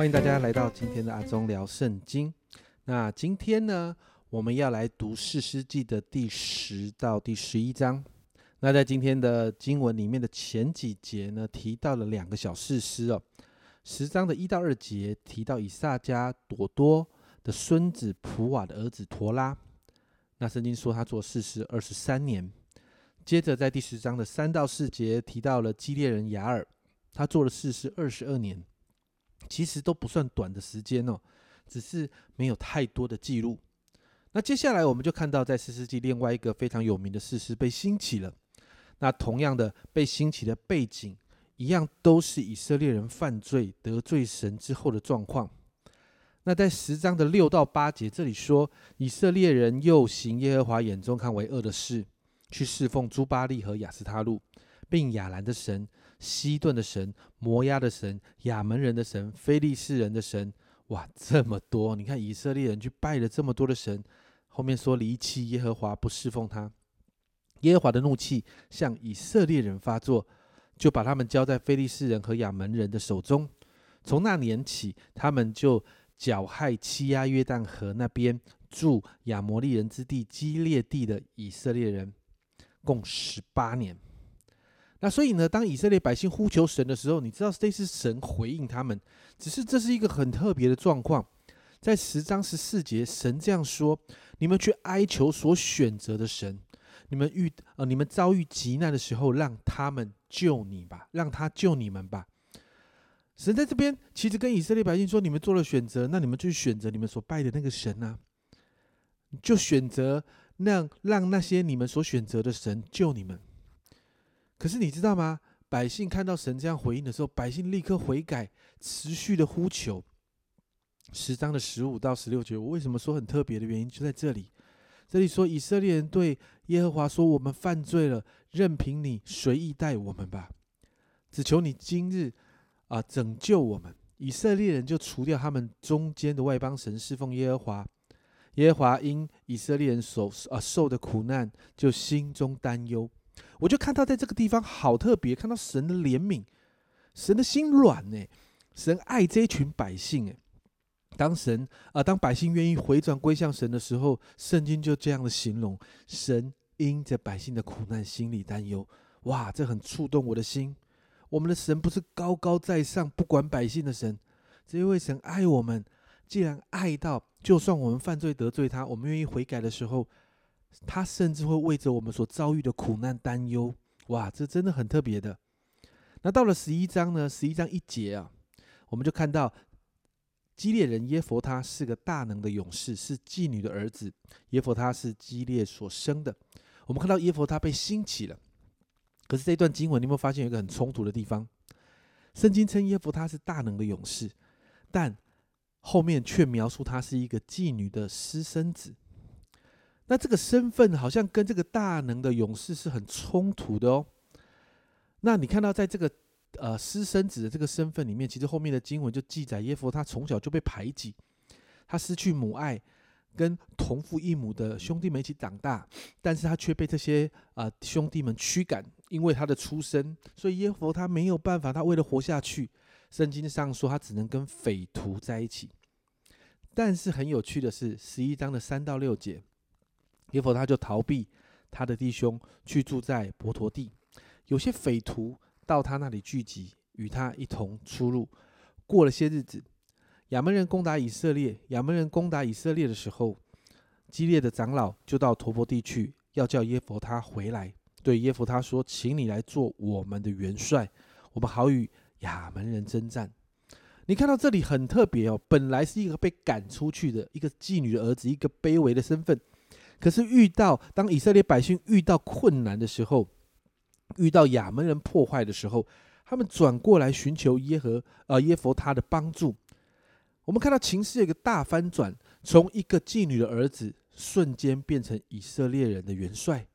欢迎大家来到今天的阿忠聊圣经。那今天呢，我们要来读士师记的第十到第十一章。那在今天的经文里面的前几节呢，提到了两个小士师哦。十章的一到二节提到以撒家朵多的孙子普瓦的儿子陀拉。那圣经说他做士师二十三年。接着在第十章的三到四节提到了基列人雅尔，他做了士师二十二年。其实都不算短的时间哦，只是没有太多的记录。那接下来我们就看到在四世纪另外一个非常有名的事实被兴起了。那同样的被兴起的背景一样，都是以色列人犯罪得罪神之后的状况。那在十章的六到八节这里说，以色列人又行耶和华眼中看为恶的事，去侍奉朱巴利和亚斯他路，并亚兰的神。西顿的神、摩押的神、亚门人的神、非利士人的神，哇，这么多！你看以色列人去拜了这么多的神，后面说离弃耶和华，不侍奉他，耶和华的怒气向以色列人发作，就把他们交在非利士人和亚门人的手中。从那年起，他们就绞害欺压约旦河那边住亚摩利人之地基列地的以色列人，共十八年。那所以呢，当以色列百姓呼求神的时候，你知道这是神回应他们。只是这是一个很特别的状况，在十章十四节，神这样说：“你们去哀求所选择的神，你们遇呃你们遭遇急难的时候，让他们救你吧，让他救你们吧。”神在这边其实跟以色列百姓说：“你们做了选择，那你们就选择你们所拜的那个神啊，就选择让让那些你们所选择的神救你们。”可是你知道吗？百姓看到神这样回应的时候，百姓立刻悔改，持续的呼求。十章的十五到十六节，我为什么说很特别的原因就在这里。这里说以色列人对耶和华说：“我们犯罪了，任凭你随意待我们吧，只求你今日啊拯救我们。”以色列人就除掉他们中间的外邦神，侍奉耶和华。耶和华因以色列人所啊受的苦难，就心中担忧。我就看到在这个地方好特别，看到神的怜悯，神的心软呢，神爱这一群百姓哎。当神啊，当百姓愿意回转归向神的时候，圣经就这样的形容：神因着百姓的苦难，心里担忧。哇，这很触动我的心。我们的神不是高高在上不管百姓的神，这一位神爱我们，既然爱到，就算我们犯罪得罪他，我们愿意悔改的时候。他甚至会为着我们所遭遇的苦难担忧，哇，这真的很特别的。那到了十一章呢？十一章一节啊，我们就看到基列人耶佛他是个大能的勇士，是妓女的儿子。耶佛他是基列所生的。我们看到耶佛他被兴起了。可是这段经文，你有没有发现有一个很冲突的地方？圣经称耶佛他是大能的勇士，但后面却描述他是一个妓女的私生子。那这个身份好像跟这个大能的勇士是很冲突的哦。那你看到在这个呃私生子的这个身份里面，其实后面的经文就记载耶夫他从小就被排挤，他失去母爱，跟同父异母的兄弟们一起长大，但是他却被这些啊兄弟们驱赶，因为他的出身，所以耶夫他没有办法，他为了活下去，圣经上说他只能跟匪徒在一起。但是很有趣的是，十一章的三到六节。耶弗他就逃避他的弟兄，去住在伯陀地。有些匪徒到他那里聚集，与他一同出入。过了些日子，亚门人攻打以色列。亚门人攻打以色列的时候，激烈的长老就到陀伯地去，要叫耶弗他回来。对耶弗他说：“请你来做我们的元帅，我们好与亚门人征战。”你看到这里很特别哦，本来是一个被赶出去的一个妓女的儿子，一个卑微的身份。可是遇到当以色列百姓遇到困难的时候，遇到亚门人破坏的时候，他们转过来寻求耶和呃耶佛他的帮助。我们看到情势有一个大翻转，从一个妓女的儿子瞬间变成以色列人的元帅。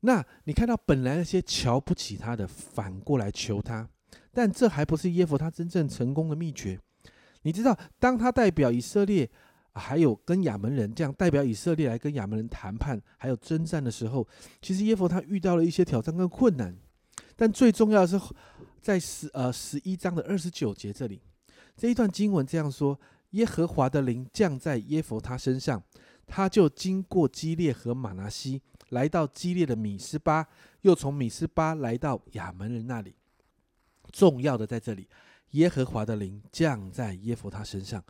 那你看到本来那些瞧不起他的，反过来求他，但这还不是耶佛他真正成功的秘诀。你知道，当他代表以色列。还有跟亚门人这样代表以色列来跟亚门人谈判，还有征战的时候，其实耶弗他遇到了一些挑战跟困难。但最重要的是，在十呃十一章的二十九节这里，这一段经文这样说：耶和华的灵降在耶佛他身上，他就经过基列和马拿西，来到基列的米斯巴，又从米斯巴来到亚门人那里。重要的在这里，耶和华的灵降在耶佛他身上。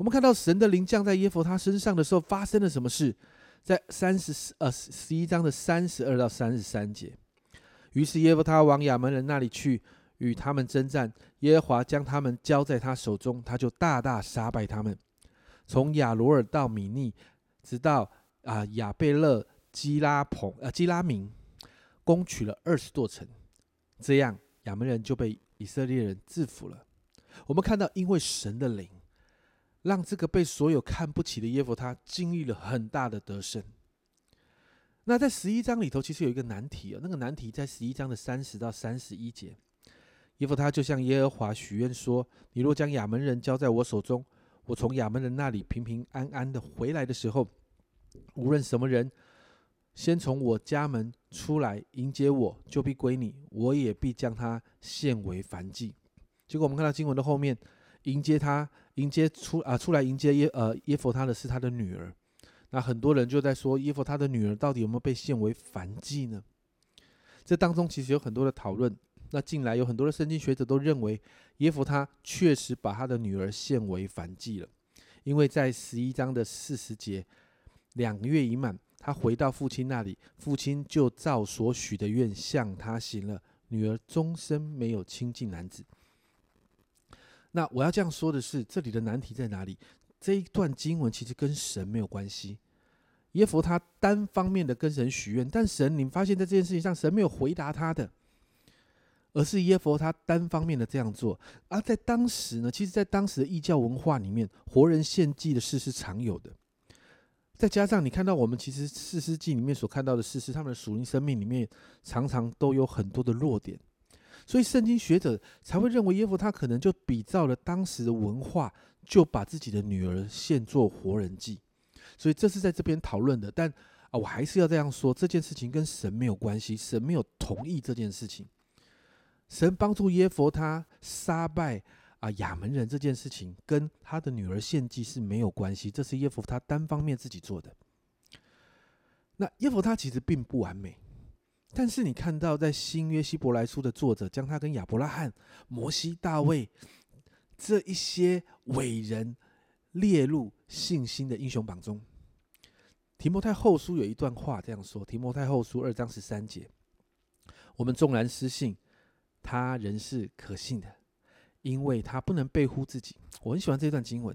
我们看到神的灵降在耶佛他身上的时候，发生了什么事？在三十四呃十一章的三十二到三十三节。于是耶和他往亚门人那里去，与他们征战。耶和华将他们交在他手中，他就大大杀败他们，从亚罗尔到米尼，直到啊亚贝勒基拉蓬呃基拉明，攻取了二十座城。这样亚门人就被以色列人制服了。我们看到，因为神的灵，让这个被所有看不起的耶弗他经历了很大的得胜。那在十一章里头，其实有一个难题啊。那个难题在十一章的三十到三十一节，耶夫他就向耶和华许愿说：“你若将亚门人交在我手中，我从亚门人那里平平安安的回来的时候，无论什么人先从我家门出来迎接我，就必归你，我也必将他献为燔祭。”结果我们看到经文的后面，迎接他迎接出啊出来迎接耶呃耶佛他的是他的女儿。那很多人就在说，耶夫他的女儿到底有没有被献为凡祭呢？这当中其实有很多的讨论。那近来有很多的圣经学者都认为，耶夫他确实把他的女儿献为凡祭了，因为在十一章的四十节，两个月已满，他回到父亲那里，父亲就照所许的愿向他行了，女儿终身没有亲近男子。那我要这样说的是，这里的难题在哪里？这一段经文其实跟神没有关系，耶佛他单方面的跟神许愿，但神，你发现在这件事情上，神没有回答他的，而是耶佛他单方面的这样做。而在当时呢，其实，在当时的异教文化里面，活人献祭的事是常有的。再加上你看到我们其实四世纪里面所看到的事实，他们的属灵生命里面常常都有很多的弱点，所以圣经学者才会认为耶夫他可能就比照了当时的文化。就把自己的女儿献作活人祭，所以这是在这边讨论的。但啊，我还是要这样说，这件事情跟神没有关系，神没有同意这件事情。神帮助耶佛他杀败啊亚门人这件事情，跟他的女儿献祭是没有关系，这是耶佛他单方面自己做的。那耶佛他其实并不完美，但是你看到在新约希伯来书的作者将他跟亚伯拉罕、摩西、大卫。这一些伟人列入信心的英雄榜中。提摩太后书有一段话这样说：提摩太后书二章十三节，我们纵然失信，他仍是可信的，因为他不能背乎自己。我很喜欢这段经文，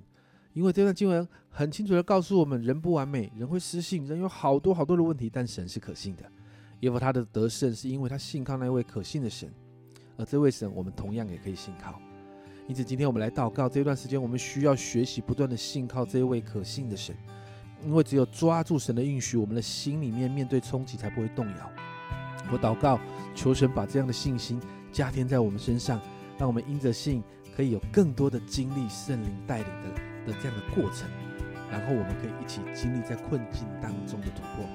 因为这段经文很清楚的告诉我们：人不完美，人会失信，人有好多好多的问题，但神是可信的。因为他的得胜是因为他信靠那位可信的神，而这位神，我们同样也可以信靠。因此，今天我们来祷告。这段时间，我们需要学习不断的信靠这位可信的神，因为只有抓住神的应许，我们的心里面面对冲击才不会动摇。我祷告，求神把这样的信心加添在我们身上，让我们因着信可以有更多的经历圣灵带领的的这样的过程，然后我们可以一起经历在困境当中的突破。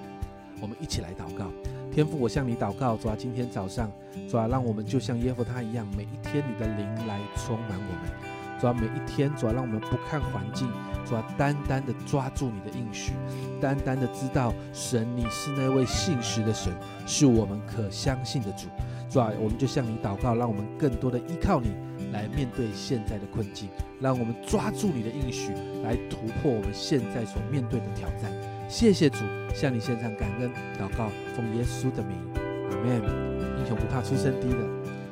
我们一起来祷告。天父，我向你祷告，主啊，今天早上，主啊，让我们就像耶和他一样，每一天你的灵来充满我们，主啊，每一天，主啊，让我们不看环境，主啊，单单的抓住你的应许，单单的知道神你是那位信实的神，是我们可相信的主，主啊，我们就向你祷告，让我们更多的依靠你来面对现在的困境，让我们抓住你的应许来突破我们现在所面对的挑战。谢谢主，向你献上感恩祷告，奉耶稣的名，阿门。英雄不怕出身低的，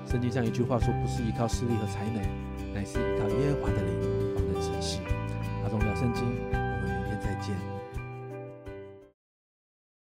圣经上一句话说，不是依靠势力和才能，乃是依靠耶和华的灵，方能成事。阿东聊圣经，